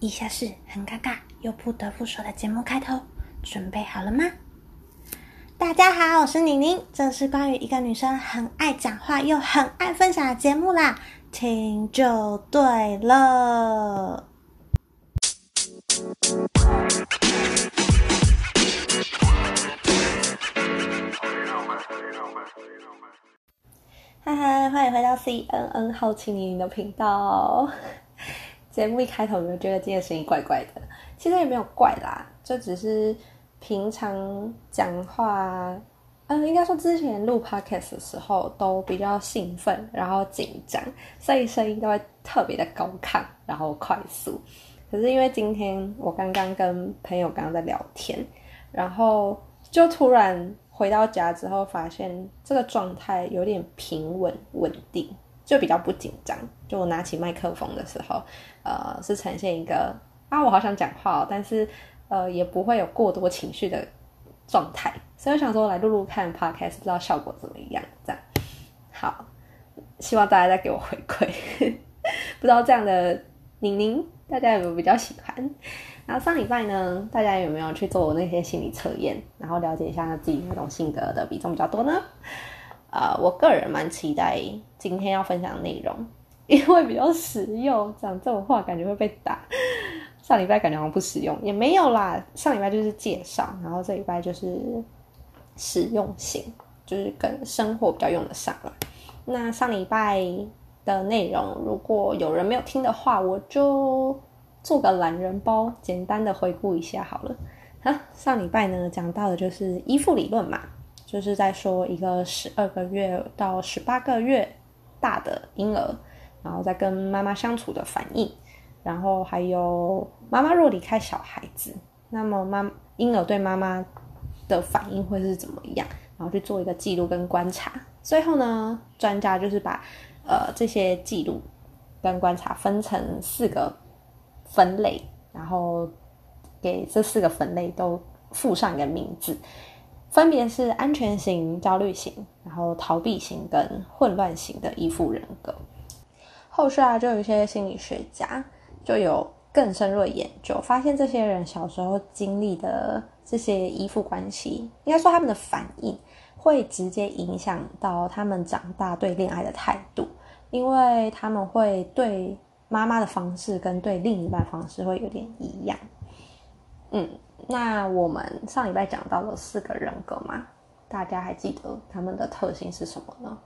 以下是很尴尬又不得不说的节目开头，准备好了吗？大家好，我是宁宁，这是关于一个女生很爱讲话又很爱分享的节目啦，听就对了。嗨嗨，欢迎回到 C N N 好奇宁宁的频道。节目一开头就觉得今天声音怪怪的，其实也没有怪啦，就只是平常讲话，嗯，应该说之前录 podcast 的时候都比较兴奋，然后紧张，所以声音都会特别的高亢，然后快速。可是因为今天我刚刚跟朋友刚刚在聊天，然后就突然回到家之后，发现这个状态有点平稳稳定。就比较不紧张，就我拿起麦克风的时候，呃，是呈现一个啊，我好想讲话，但是呃，也不会有过多情绪的状态，所以我想说来录录看 podcast，不知道效果怎么样。这样好，希望大家再给我回馈，不知道这样的宁宁大家有没有比较喜欢？然后上礼拜呢，大家有没有去做那些心理测验，然后了解一下自己那种性格的比重比较多呢？啊，我个人蛮期待今天要分享的内容，因为比较实用。讲这种话感觉会被打。上礼拜感觉好像不实用，也没有啦。上礼拜就是介绍，然后这礼拜就是实用性，就是跟生活比较用得上了。那上礼拜的内容，如果有人没有听的话，我就做个懒人包，简单的回顾一下好了。哈，上礼拜呢讲到的就是依附理论嘛。就是在说一个十二个月到十八个月大的婴儿，然后在跟妈妈相处的反应，然后还有妈妈若离开小孩子，那么妈婴儿对妈妈的反应会是怎么样？然后去做一个记录跟观察。最后呢，专家就是把呃这些记录跟观察分成四个分类，然后给这四个分类都附上一个名字。分别是安全型、焦虑型，然后逃避型跟混乱型的依附人格。后续啊，就有一些心理学家就有更深入的研究，发现这些人小时候经历的这些依附关系，应该说他们的反应会直接影响到他们长大对恋爱的态度，因为他们会对妈妈的方式跟对另一半方式会有点一样。嗯。那我们上礼拜讲到了四个人格嘛，大家还记得他们的特性是什么呢？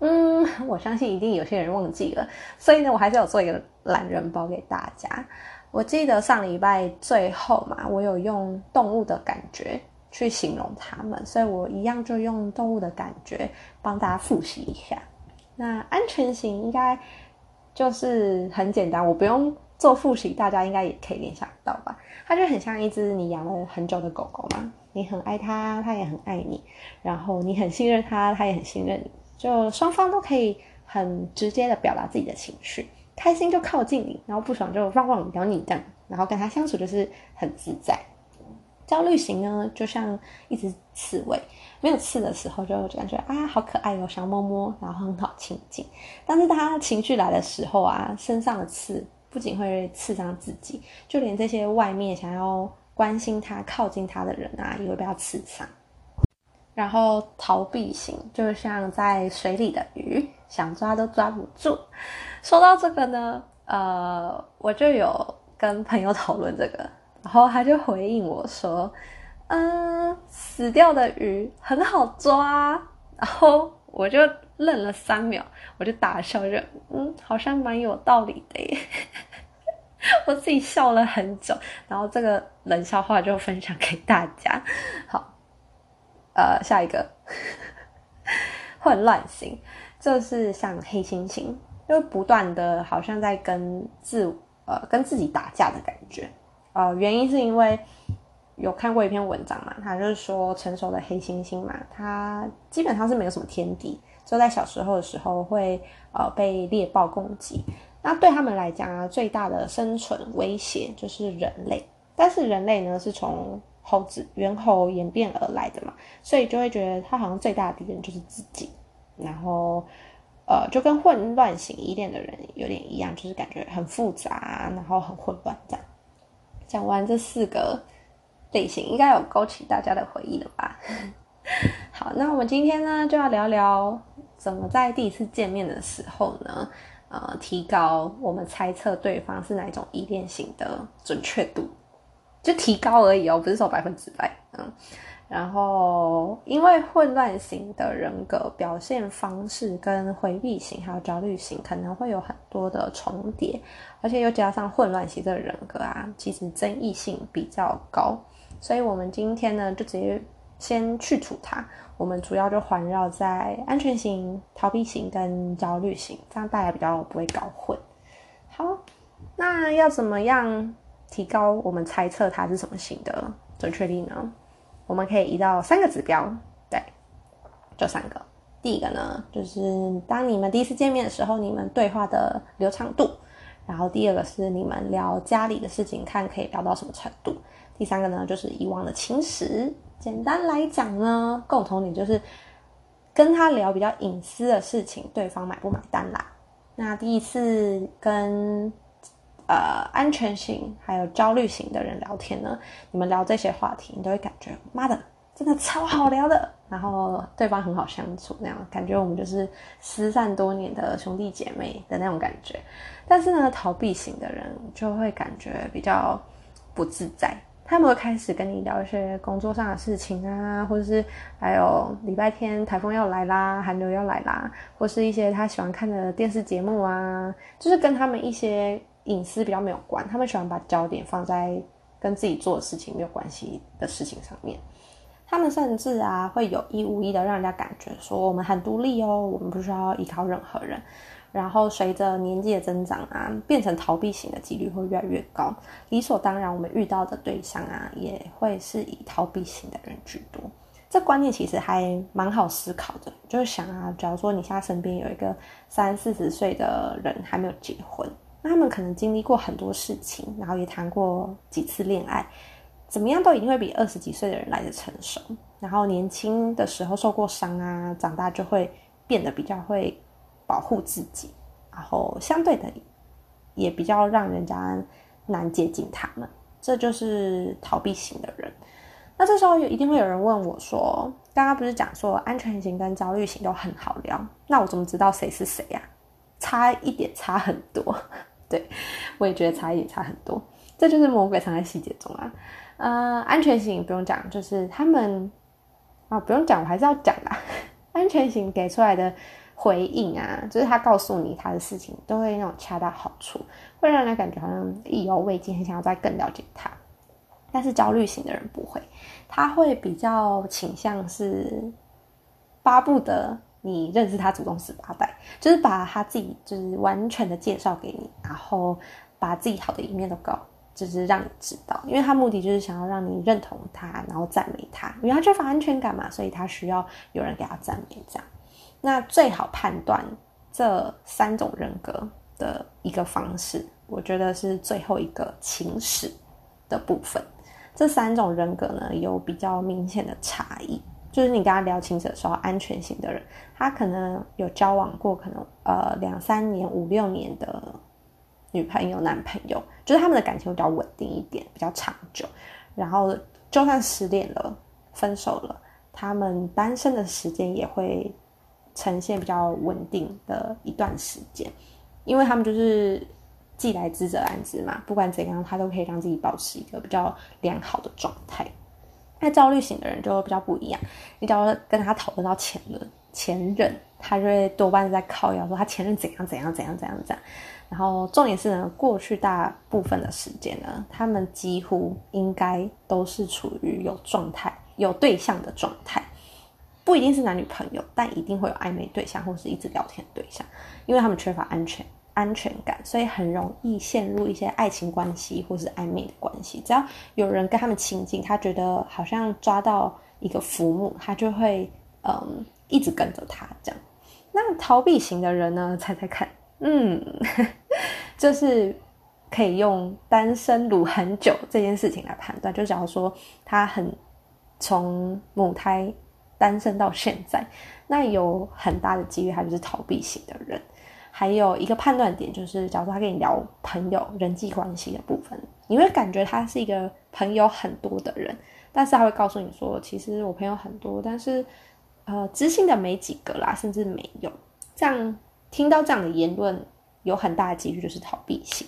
嗯，我相信一定有些人忘记了，所以呢，我还是有做一个懒人包给大家。我记得上礼拜最后嘛，我有用动物的感觉去形容他们，所以我一样就用动物的感觉帮大家复习一下。那安全型应该就是很简单，我不用做复习，大家应该也可以联想到吧。它就很像一只你养了很久的狗狗嘛，你很爱它，它也很爱你，然后你很信任它，它也很信任你，就双方都可以很直接的表达自己的情绪，开心就靠近你，然后不爽就汪汪咬你这样，然后跟它相处就是很自在。焦虑型呢，就像一只刺猬，没有刺的时候就感觉啊好可爱哦，想摸摸，然后很好亲近，但是它情绪来的时候啊，身上的刺。不仅会刺伤自己，就连这些外面想要关心他、靠近他的人啊，也会被他刺伤。然后逃避型，就像在水里的鱼，想抓都抓不住。说到这个呢，呃，我就有跟朋友讨论这个，然后他就回应我说：“嗯，死掉的鱼很好抓。”然后我就愣了三秒，我就大笑，就嗯，好像蛮有道理的耶。我自己笑了很久，然后这个冷笑话就分享给大家。好，呃，下一个 混乱型，就是像黑猩猩，就不断的好像在跟自呃跟自己打架的感觉。呃，原因是因为有看过一篇文章嘛，他就是说成熟的黑猩猩嘛，它基本上是没有什么天敌，就在小时候的时候会呃被猎豹攻击。那对他们来讲啊，最大的生存威胁就是人类。但是人类呢，是从猴子、猿猴演变而来的嘛，所以就会觉得他好像最大的敌人就是自己。然后，呃，就跟混乱型依恋的人有点一样，就是感觉很复杂，然后很混乱这样。讲完这四个类型，应该有勾起大家的回忆了吧？好，那我们今天呢就要聊聊怎么在第一次见面的时候呢，呃，提高我们猜测对方是哪一种依恋型的准确度，就提高而已哦，不是说百分之百，嗯。然后，因为混乱型的人格表现方式跟回避型还有焦虑型可能会有很多的重叠，而且又加上混乱型的人格啊，其实争议性比较高。所以我们今天呢，就直接先去除它。我们主要就环绕在安全型、逃避型跟焦虑型，这样大家比较不会搞混。好，那要怎么样提高我们猜测它是什么型的准确率呢？我们可以移到三个指标，对，就三个。第一个呢，就是当你们第一次见面的时候，你们对话的流畅度；然后第二个是你们聊家里的事情，看可以聊到什么程度；第三个呢，就是以往的情史。简单来讲呢，共同点就是跟他聊比较隐私的事情，对方买不买单啦。那第一次跟。呃，安全型还有焦虑型的人聊天呢，你们聊这些话题，你都会感觉妈的，真的超好聊的，然后对方很好相处，那样感觉我们就是失散多年的兄弟姐妹的那种感觉。但是呢，逃避型的人就会感觉比较不自在，他们会开始跟你聊一些工作上的事情啊，或者是还有礼拜天台风要来啦，寒流要来啦，或是一些他喜欢看的电视节目啊，就是跟他们一些。隐私比较没有关，他们喜欢把焦点放在跟自己做的事情没有关系的事情上面。他们甚至啊会有意无意的让人家感觉说我们很独立哦，我们不需要依靠任何人。然后随着年纪的增长啊，变成逃避型的几率会越来越高。理所当然，我们遇到的对象啊也会是以逃避型的人居多。这观念其实还蛮好思考的，就是想啊，假如说你现在身边有一个三四十岁的人还没有结婚。那他们可能经历过很多事情，然后也谈过几次恋爱，怎么样都一定会比二十几岁的人来的成熟。然后年轻的时候受过伤啊，长大就会变得比较会保护自己，然后相对的也比较让人家难接近他们。这就是逃避型的人。那这时候一定会有人问我说：“刚刚不是讲说安全型跟焦虑型都很好聊，那我怎么知道谁是谁呀？差一点，差很多。”对，我也觉得差一点差很多，这就是魔鬼藏在细节中啊。呃，安全型不用讲，就是他们啊，不用讲，我还是要讲啦。安全型给出来的回应啊，就是他告诉你他的事情，都会那种恰到好处，会让人感觉好像意犹未尽，很想要再更了解他。但是焦虑型的人不会，他会比较倾向是巴不得。你认识他，祖宗十八代，就是把他自己就是完全的介绍给你，然后把自己好的一面都告，就是让你知道，因为他目的就是想要让你认同他，然后赞美他，因为他缺乏安全感嘛，所以他需要有人给他赞美。这样，那最好判断这三种人格的一个方式，我觉得是最后一个情史的部分。这三种人格呢，有比较明显的差异。就是你跟他聊情史的时候，安全型的人，他可能有交往过，可能呃两三年、五六年的女朋友、男朋友，就是他们的感情比较稳定一点，比较长久。然后就算失恋了、分手了，他们单身的时间也会呈现比较稳定的一段时间，因为他们就是既来之则安之嘛，不管怎样，他都可以让自己保持一个比较良好的状态。那焦虑型的人就比较不一样，你只要跟他讨论到前任，前任他就会多半在靠谣说他前任怎样怎样怎样怎样怎样。然后重点是呢，过去大部分的时间呢，他们几乎应该都是处于有状态、有对象的状态，不一定是男女朋友，但一定会有暧昧对象或是一直聊天对象，因为他们缺乏安全。安全感，所以很容易陷入一些爱情关系或是暧昧的关系。只要有人跟他们亲近，他觉得好像抓到一个浮木，他就会嗯一直跟着他这样。那逃避型的人呢？猜猜看，嗯，就是可以用单身撸很久这件事情来判断。就假如说他很从母胎单身到现在，那有很大的几率他就是逃避型的人。还有一个判断点就是，假如他跟你聊朋友、人际关系的部分，你会感觉他是一个朋友很多的人，但是他会告诉你说，其实我朋友很多，但是呃，知心的没几个啦，甚至没有。这样听到这样的言论，有很大的几率就是逃避型。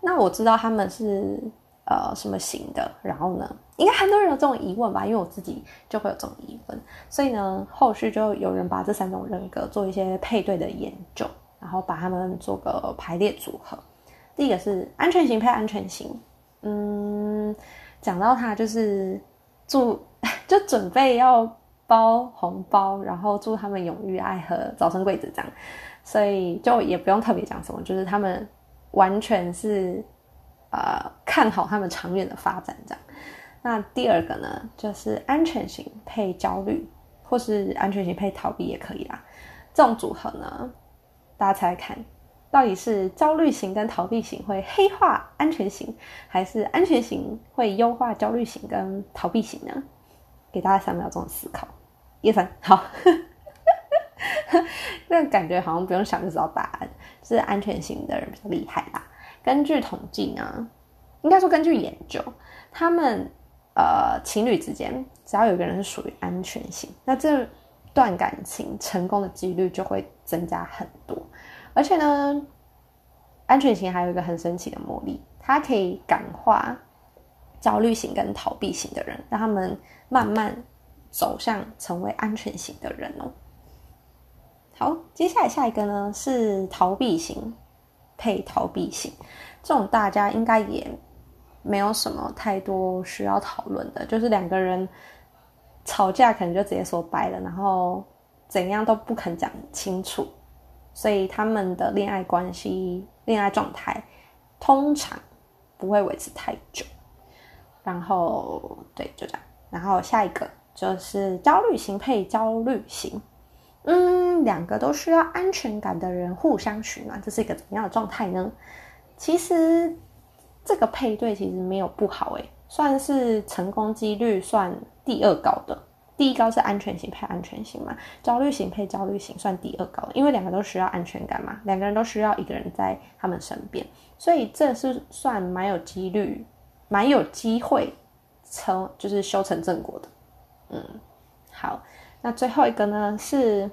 那我知道他们是呃什么型的，然后呢，应该很多人有这种疑问吧？因为我自己就会有这种疑问，所以呢，后续就有人把这三种人格做一些配对的研究，然后把他们做个排列组合。第一个是安全型配安全型，嗯，讲到他就是祝 就准备要包红包，然后祝他们永浴爱河、早生贵子这样，所以就也不用特别讲什么，就是他们。完全是，呃，看好他们长远的发展这样。那第二个呢，就是安全型配焦虑，或是安全型配逃避也可以啦。这种组合呢，大家猜看，到底是焦虑型跟逃避型会黑化安全型，还是安全型会优化焦虑型跟逃避型呢？给大家三秒钟思考。一、二、三，好。那感觉好像不用想就知道答案，是安全型的人比较厉害啦。根据统计呢，应该说根据研究，他们呃情侣之间只要有一个人是属于安全型，那这段感情成功的几率就会增加很多。而且呢，安全型还有一个很神奇的魔力，它可以感化焦虑型跟逃避型的人，让他们慢慢走向成为安全型的人哦。好，接下来下一个呢是逃避型配逃避型，这种大家应该也没有什么太多需要讨论的，就是两个人吵架可能就直接说掰了，然后怎样都不肯讲清楚，所以他们的恋爱关系、恋爱状态通常不会维持太久。然后对，就这样。然后下一个就是焦虑型配焦虑型。嗯，两个都需要安全感的人互相取暖，这是一个怎么样的状态呢？其实这个配对其实没有不好诶，算是成功几率算第二高的。第一高是安全型配安全型嘛，焦虑型配焦虑型算第二高，因为两个都需要安全感嘛，两个人都需要一个人在他们身边，所以这是算蛮有几率、蛮有机会成就是修成正果的。嗯，好。那最后一个呢是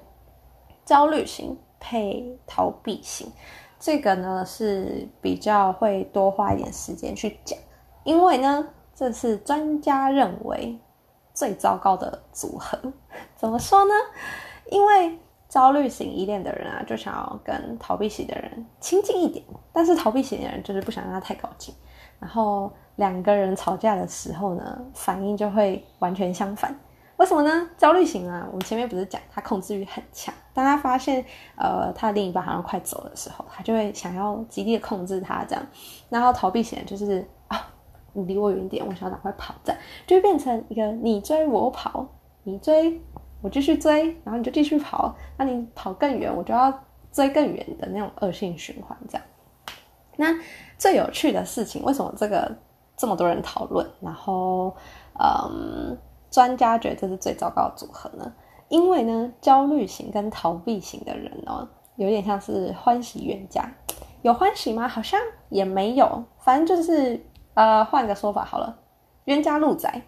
焦虑型配逃避型，这个呢是比较会多花一点时间去讲，因为呢这是专家认为最糟糕的组合。怎么说呢？因为焦虑型依恋的人啊，就想要跟逃避型的人亲近一点，但是逃避型的人就是不想让他太靠近，然后两个人吵架的时候呢，反应就会完全相反。为什么呢？焦虑型啊，我们前面不是讲他控制欲很强，当他发现呃他的另一半好像快走的时候，他就会想要极力的控制他这样。然后逃避型就是啊，你离我远点，我想要赶快跑，这样就会变成一个你追我跑，你追我继续追，然后你就继续跑，那你跑更远，我就要追更远的那种恶性循环这样。那最有趣的事情，为什么这个这么多人讨论？然后嗯。专家觉得这是最糟糕的组合呢，因为呢，焦虑型跟逃避型的人哦，有点像是欢喜冤家，有欢喜吗？好像也没有，反正就是呃，换个说法好了，冤家路窄。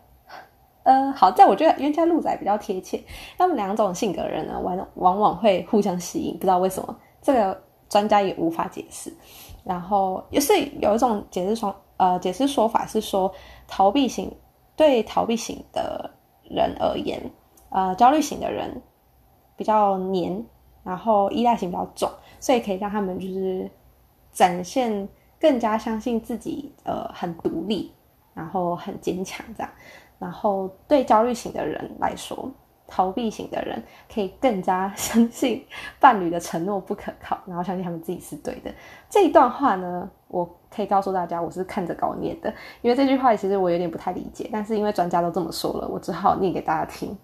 呃，好在我觉得冤家路窄比较贴切。他们两种性格的人呢，往往往会互相吸引，不知道为什么，这个专家也无法解释。然后也是有一种解释说，呃，解释说法是说，逃避型对逃避型的。人而言，呃，焦虑型的人比较黏，然后依赖性比较重，所以可以让他们就是展现更加相信自己，呃，很独立，然后很坚强这样。然后对焦虑型的人来说，逃避型的人可以更加 相信伴侣的承诺不可靠，然后相信他们自己是对的。这一段话呢，我可以告诉大家，我是看着稿念的，因为这句话其实我有点不太理解，但是因为专家都这么说了，我只好念给大家听。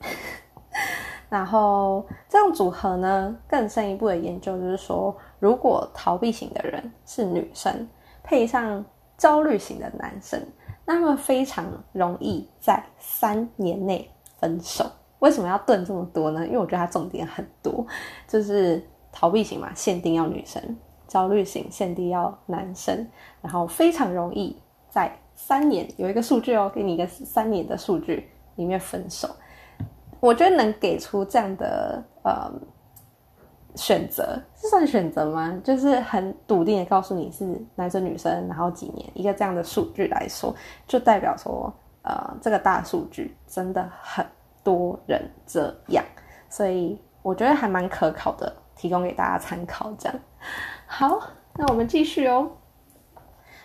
然后这种组合呢，更深一步的研究就是说，如果逃避型的人是女生，配上焦虑型的男生，那么非常容易在三年内。分手为什么要顿这么多呢？因为我觉得它重点很多，就是逃避型嘛，限定要女生焦虑型限定要男生，然后非常容易在三年有一个数据哦，给你一个三年的数据里面分手。我觉得能给出这样的呃选择，是算选择吗？就是很笃定的告诉你是男生女生，然后几年一个这样的数据来说，就代表说呃这个大数据真的很多人这样，所以我觉得还蛮可考的，提供给大家参考。这样好，那我们继续哦。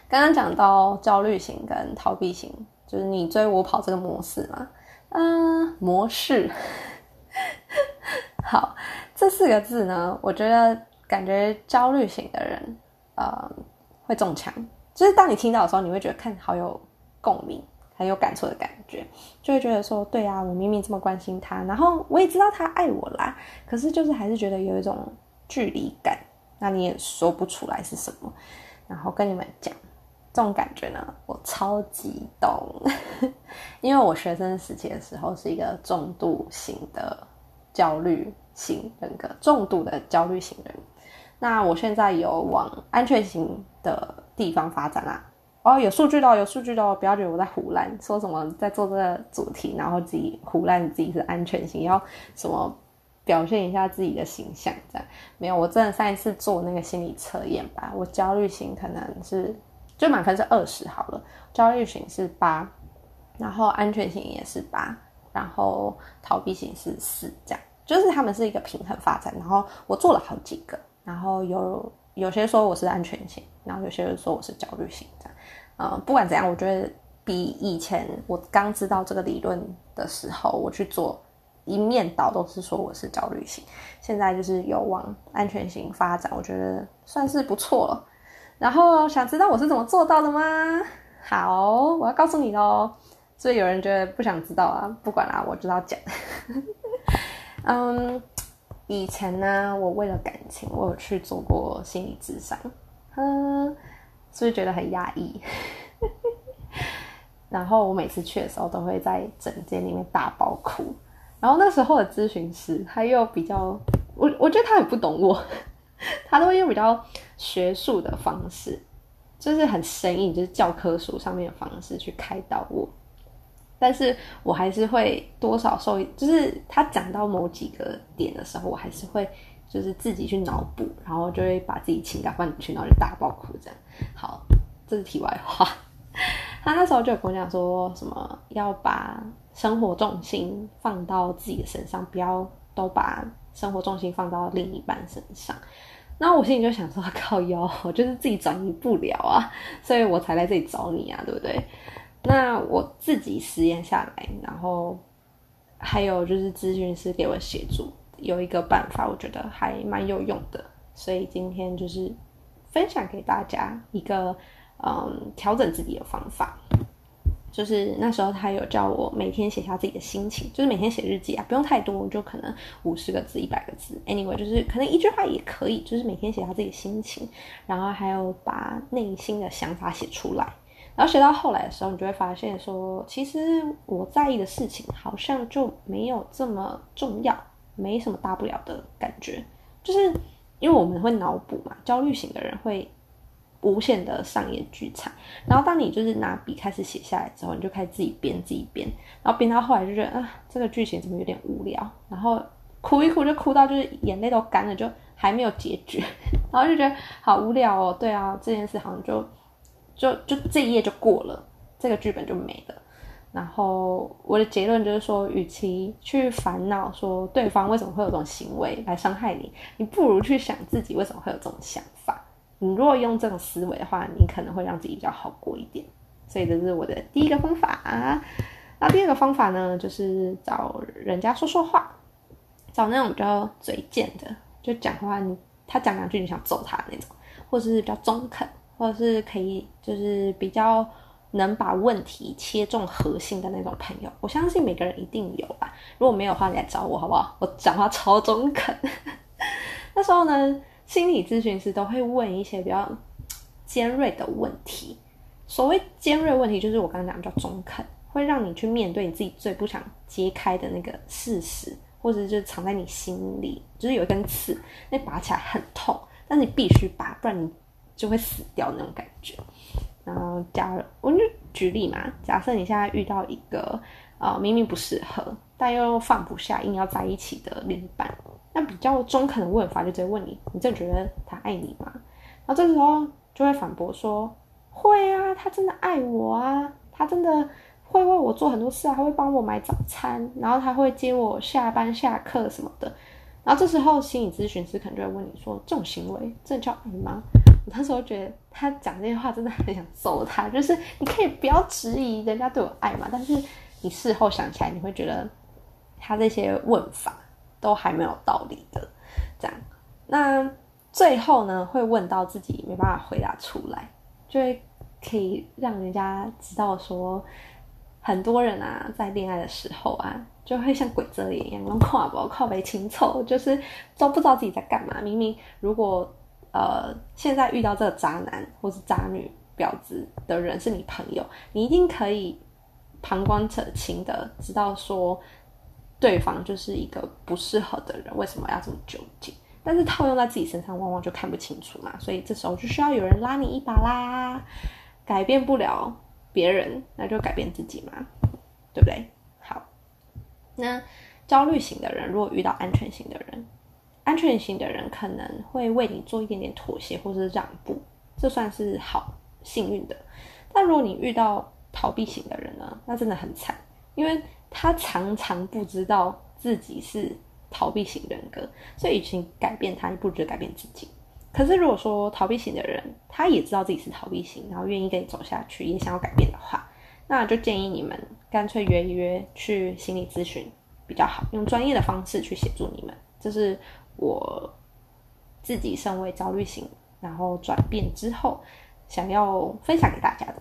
刚刚讲到焦虑型跟逃避型，就是你追我跑这个模式嘛。嗯，模式 好，这四个字呢，我觉得感觉焦虑型的人，呃，会中枪。就是当你听到的时候，你会觉得看好有共鸣，很有感触的感觉，就会觉得说，对啊，我明明这么关心他，然后我也知道他爱我啦，可是就是还是觉得有一种距离感，那你也说不出来是什么，然后跟你们讲。这种感觉呢，我超级懂，因为我学生时期的时候是一个重度型的焦虑型人格，重度的焦虑型人。那我现在有往安全型的地方发展啦。哦，有数据的，有数据的，不要觉得我在胡乱说什么，在做这个主题，然后自己胡乱自己是安全型，要什么表现一下自己的形象这样。没有，我真的上一次做那个心理测验吧，我焦虑型可能是。就满分是二十好了，焦虑型是八，然后安全型也是八，然后逃避型是四，这样就是他们是一个平衡发展。然后我做了好几个，然后有有些说我是安全型，然后有些人说我是焦虑型，这样。呃，不管怎样，我觉得比以前我刚知道这个理论的时候，我去做一面倒都是说我是焦虑型，现在就是有往安全型发展，我觉得算是不错了。然后想知道我是怎么做到的吗？好，我要告诉你喽。所以有人觉得不想知道啊，不管啦，我知道讲。嗯，以前呢，我为了感情，我有去做过心理智商，嗯，是不是觉得很压抑？然后我每次去的时候，都会在诊间里面大爆哭。然后那时候的咨询师，他又比较，我我觉得他很不懂我。他都会用比较学术的方式，就是很生硬，就是教科书上面的方式去开导我。但是我还是会多少受，就是他讲到某几个点的时候，我还是会就是自己去脑补，然后就会把自己情感放进去，然后就大爆哭这样。好，这是题外话。他那时候就有跟我讲说什么要把生活重心放到自己的身上，不要都把生活重心放到另一半身上。那我心里就想说，靠腰，我就是自己转移不了啊，所以我才来这里找你啊，对不对？那我自己实验下来，然后还有就是咨询师给我协助，有一个办法，我觉得还蛮有用的，所以今天就是分享给大家一个嗯调整自己的方法。就是那时候他有叫我每天写下自己的心情，就是每天写日记啊，不用太多，就可能五十个字、一百个字，anyway，就是可能一句话也可以，就是每天写下自己的心情，然后还有把内心的想法写出来，然后写到后来的时候，你就会发现说，其实我在意的事情好像就没有这么重要，没什么大不了的感觉，就是因为我们会脑补嘛，焦虑型的人会。无限的上演剧场，然后当你就是拿笔开始写下来之后，你就开始自己编自己编，然后编到后来就觉得啊，这个剧情怎么有点无聊，然后哭一哭就哭到就是眼泪都干了，就还没有结局，然后就觉得好无聊哦。对啊，这件事好像就就就这一页就过了，这个剧本就没了。然后我的结论就是说，与其去烦恼说对方为什么会有这种行为来伤害你，你不如去想自己为什么会有这种想法。你如果用这种思维的话，你可能会让自己比较好过一点。所以这是我的第一个方法。那第二个方法呢，就是找人家说说话，找那种比较嘴贱的，就讲话你他讲两句你想揍他那种，或者是比较中肯，或者是可以就是比较能把问题切中核心的那种朋友。我相信每个人一定有吧。如果没有的话，你来找我好不好？我讲话超中肯。那时候呢？心理咨询师都会问一些比较尖锐的问题。所谓尖锐问题，就是我刚刚讲叫中肯，会让你去面对你自己最不想揭开的那个事实，或者就是藏在你心里，就是有一根刺，那拔起来很痛，但是你必须拔，不然你就会死掉那种感觉。然后假如我就举例嘛，假设你现在遇到一个呃明明不适合，但又放不下，硬要在一起的另一半，那比较中肯的问法就直接问你：你真的觉得他爱你吗？然后这时候就会反驳说：会啊，他真的爱我啊，他真的会为我做很多事啊，他会帮我买早餐，然后他会接我下班下课什么的。然后这时候心理咨询师可能就会问你说：这种行为真的叫爱吗？我那时候觉得他讲这些话真的很想揍他，就是你可以不要质疑人家对我爱嘛，但是你事后想起来，你会觉得他这些问法都还没有道理的。这样，那最后呢，会问到自己没办法回答出来，就会可以让人家知道说，很多人啊，在恋爱的时候啊。就会像鬼遮眼一样，跨步靠背清凑，就是都不知道自己在干嘛。明明如果呃现在遇到这个渣男或是渣女婊子的人是你朋友，你一定可以旁观者清的知道说对方就是一个不适合的人，为什么要这么纠结？但是套用在自己身上，往往就看不清楚嘛。所以这时候就需要有人拉你一把啦。改变不了别人，那就改变自己嘛，对不对？好那焦虑型的人，如果遇到安全型的人，安全型的人可能会为你做一点点妥协或是让步，这算是好幸运的。但如果你遇到逃避型的人呢，那真的很惨，因为他常常不知道自己是逃避型人格，所以与其改变他，不如改变自己。可是如果说逃避型的人，他也知道自己是逃避型，然后愿意跟你走下去，也想要改变的话，那就建议你们干脆约一约去心理咨询比较好，用专业的方式去协助你们。这是我自己身为焦虑型，然后转变之后想要分享给大家的。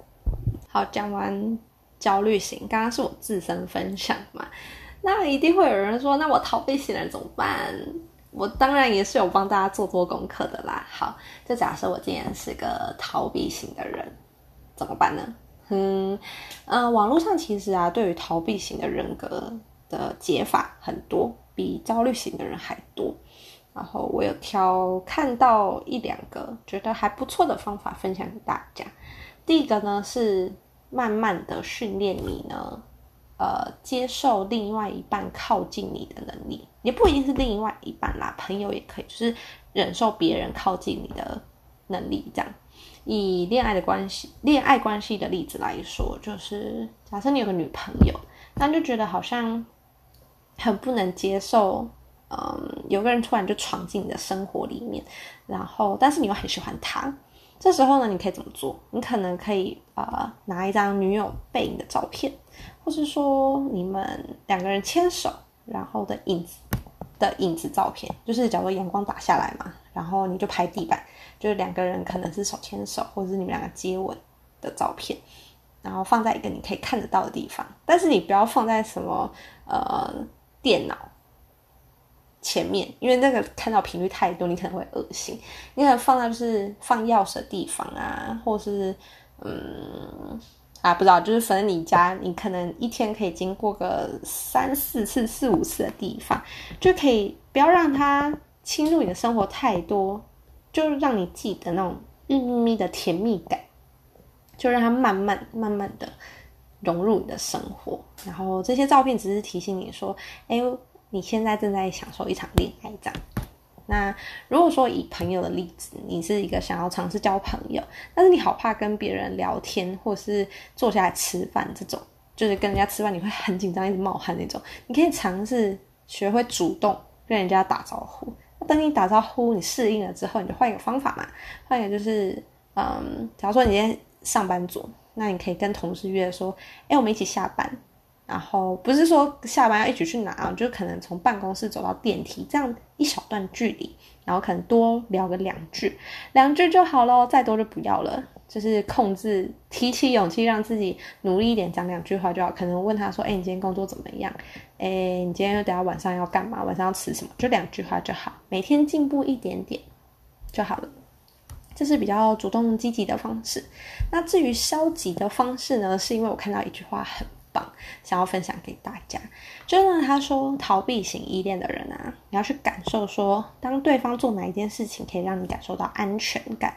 好，讲完焦虑型，刚刚是我自身分享嘛，那一定会有人说，那我逃避型人怎么办？我当然也是有帮大家做做功课的啦。好，就假设我今天是个逃避型的人，怎么办呢？嗯，呃，网络上其实啊，对于逃避型的人格的解法很多，比焦虑型的人还多。然后我有挑看到一两个觉得还不错的方法分享给大家。第一个呢是慢慢的训练你呢，呃，接受另外一半靠近你的能力，也不一定是另外一半啦，朋友也可以，就是忍受别人靠近你的能力这样。以恋爱的关系、恋爱关系的例子来说，就是假设你有个女朋友，那就觉得好像很不能接受，嗯，有个人突然就闯进你的生活里面，然后但是你又很喜欢他，这时候呢，你可以怎么做？你可能可以呃拿一张女友背影的照片，或是说你们两个人牵手，然后的影子的影子照片，就是假如阳光打下来嘛，然后你就拍地板。就是两个人可能是手牵手，或者是你们两个接吻的照片，然后放在一个你可以看得到的地方。但是你不要放在什么呃电脑前面，因为那个看到频率太多，你可能会恶心。你可能放在就是放钥匙的地方啊，或是嗯啊不知道，就是反正你家你可能一天可以经过个三四次、四五次的地方，就可以不要让它侵入你的生活太多。就让你记得那种日咪咪的甜蜜感，就让它慢慢慢慢的融入你的生活。然后这些照片只是提醒你说，哎，你现在正在享受一场恋爱这样。那如果说以朋友的例子，你是一个想要尝试交朋友，但是你好怕跟别人聊天，或是坐下来吃饭这种，就是跟人家吃饭你会很紧张，一直冒汗那种，你可以尝试学会主动跟人家打招呼。等你打招呼，你适应了之后，你就换一个方法嘛。换一个就是，嗯，假如说你今天上班族，那你可以跟同事约说，哎，我们一起下班。然后不是说下班要一起去拿，就可能从办公室走到电梯这样一小段距离，然后可能多聊个两句，两句就好咯，再多就不要了。就是控制，提起勇气，让自己努力一点，讲两句话就好。可能问他说：“哎，你今天工作怎么样？哎，你今天又等下晚上要干嘛？晚上要吃什么？”就两句话就好，每天进步一点点就好了。这是比较主动积极的方式。那至于消极的方式呢？是因为我看到一句话很。想要分享给大家。就是他说，逃避型依恋的人啊，你要去感受说，当对方做哪一件事情可以让你感受到安全感，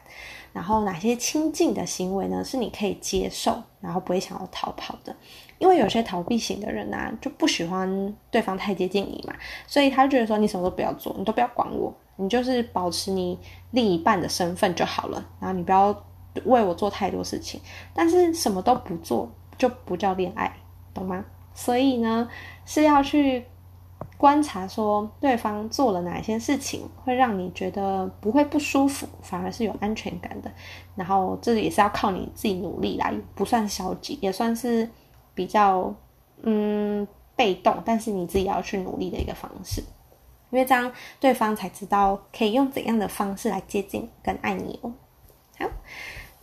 然后哪些亲近的行为呢是你可以接受，然后不会想要逃跑的。因为有些逃避型的人啊，就不喜欢对方太接近你嘛，所以他觉得说，你什么都不要做，你都不要管我，你就是保持你另一半的身份就好了，然后你不要为我做太多事情。但是什么都不做就不叫恋爱，懂吗？所以呢，是要去观察说对方做了哪些事情会让你觉得不会不舒服，反而是有安全感的。然后这也是要靠你自己努力来，不算消极，也算是。比较嗯被动，但是你自己要去努力的一个方式，因为这样对方才知道可以用怎样的方式来接近跟爱你哦。好，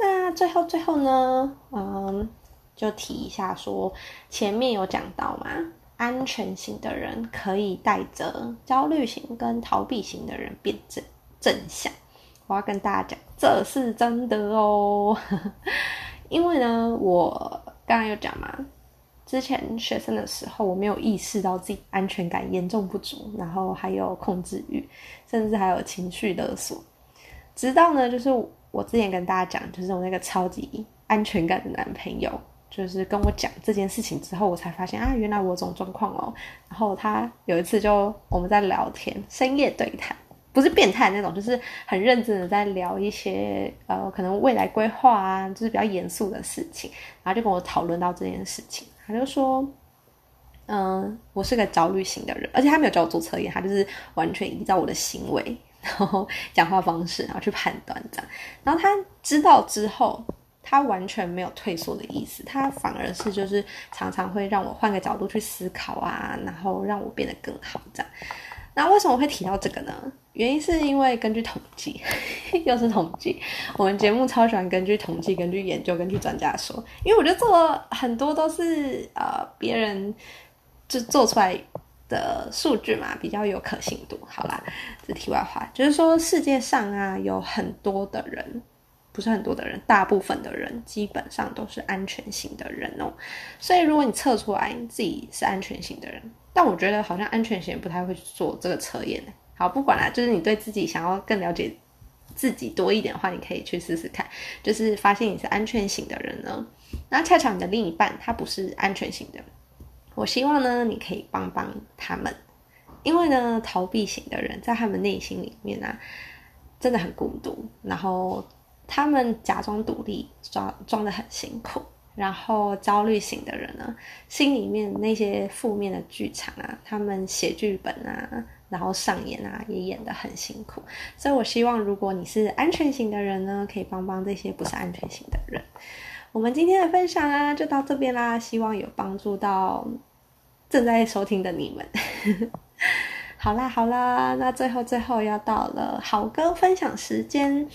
那最后最后呢，嗯，就提一下说，前面有讲到嘛，安全型的人可以带着焦虑型跟逃避型的人变正正向。我要跟大家讲，这是真的哦，因为呢，我刚刚有讲嘛。之前学生的时候，我没有意识到自己安全感严重不足，然后还有控制欲，甚至还有情绪勒索。直到呢，就是我之前跟大家讲，就是我那个超级安全感的男朋友，就是跟我讲这件事情之后，我才发现啊，原来我这种状况哦。然后他有一次就我们在聊天，深夜对谈，不是变态那种，就是很认真的在聊一些呃，可能未来规划啊，就是比较严肃的事情，然后就跟我讨论到这件事情。他就说：“嗯，我是个焦虑型的人，而且他没有叫我做测验，他就是完全依照我的行为，然后讲话方式，然后去判断这样。然后他知道之后，他完全没有退缩的意思，他反而是就是常常会让我换个角度去思考啊，然后让我变得更好这样。那为什么会提到这个呢？原因是因为根据统计，又是统计，我们节目超喜欢根据统计、根据研究、根据专家说，因为我觉得做很多都是呃别人就做出来的数据嘛，比较有可信度。好啦，这题外话就是说，世界上啊有很多的人，不是很多的人，大部分的人基本上都是安全型的人哦。所以如果你测出来你自己是安全型的人，但我觉得好像安全型不太会做这个测验好，不管啦，就是你对自己想要更了解自己多一点的话，你可以去试试看。就是发现你是安全型的人呢，那恰巧你的另一半他不是安全型的，我希望呢你可以帮帮他们，因为呢逃避型的人在他们内心里面呢真的很孤独，然后他们假装独立，装装的很辛苦，然后焦虑型的人呢心里面那些负面的剧场啊，他们写剧本啊。然后上演啊，也演得很辛苦，所以我希望如果你是安全型的人呢，可以帮帮这些不是安全型的人。我们今天的分享啊，就到这边啦，希望有帮助到正在收听的你们。好啦好啦，那最后最后要到了好歌分享时间。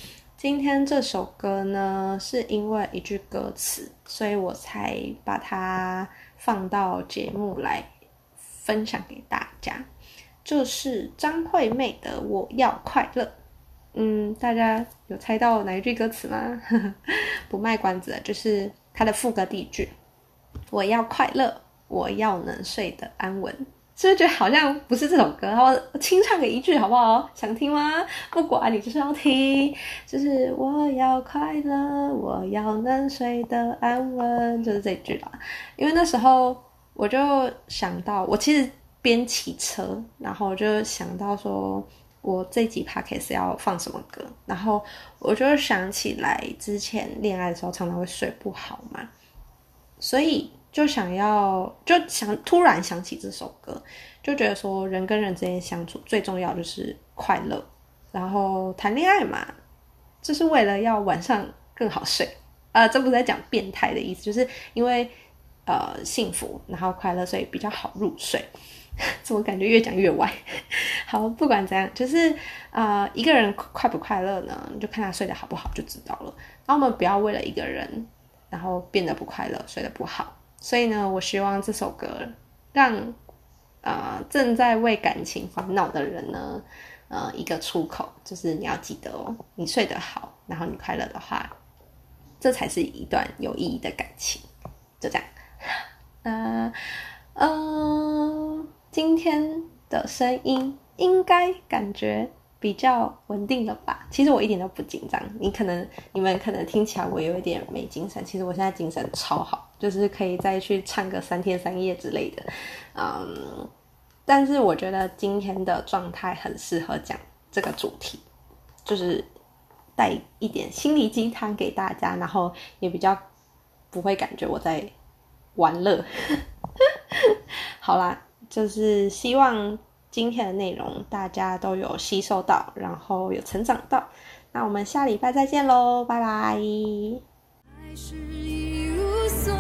今天这首歌呢，是因为一句歌词，所以我才把它放到节目来分享给大家。就是张惠妹的《我要快乐》，嗯，大家有猜到哪一句歌词吗？不卖关子，就是它的副歌第一句：“我要快乐，我要能睡得安稳。”就是觉得好像不是这首歌？我清唱给一句好不好？想听吗？不管你就是要听，就是我要快乐，我要能睡得安稳，就是这句啦。因为那时候我就想到，我其实。边骑车，然后就想到说，我这集 podcast 要放什么歌，然后我就想起来之前恋爱的时候常常会睡不好嘛，所以就想要就想突然想起这首歌，就觉得说人跟人之间相处最重要就是快乐，然后谈恋爱嘛，就是为了要晚上更好睡，呃，这不是在讲变态的意思，就是因为呃幸福然后快乐，所以比较好入睡。怎么感觉越讲越歪？好，不管怎样，就是啊，一个人快不快乐呢？就看他睡得好不好就知道了。那我们不要为了一个人，然后变得不快乐，睡得不好。所以呢，我希望这首歌让啊正在为感情烦恼的人呢，呃，一个出口，就是你要记得哦，你睡得好，然后你快乐的话，这才是一段有意义的感情。就这样。那，嗯，今天的声音应该感觉比较稳定了吧？其实我一点都不紧张。你可能你们可能听起来我有一点没精神，其实我现在精神超好，就是可以再去唱个三天三夜之类的。嗯，但是我觉得今天的状态很适合讲这个主题，就是带一点心理鸡汤给大家，然后也比较不会感觉我在。玩乐，好啦，就是希望今天的内容大家都有吸收到，然后有成长到。那我们下礼拜再见喽，拜拜。还是一无所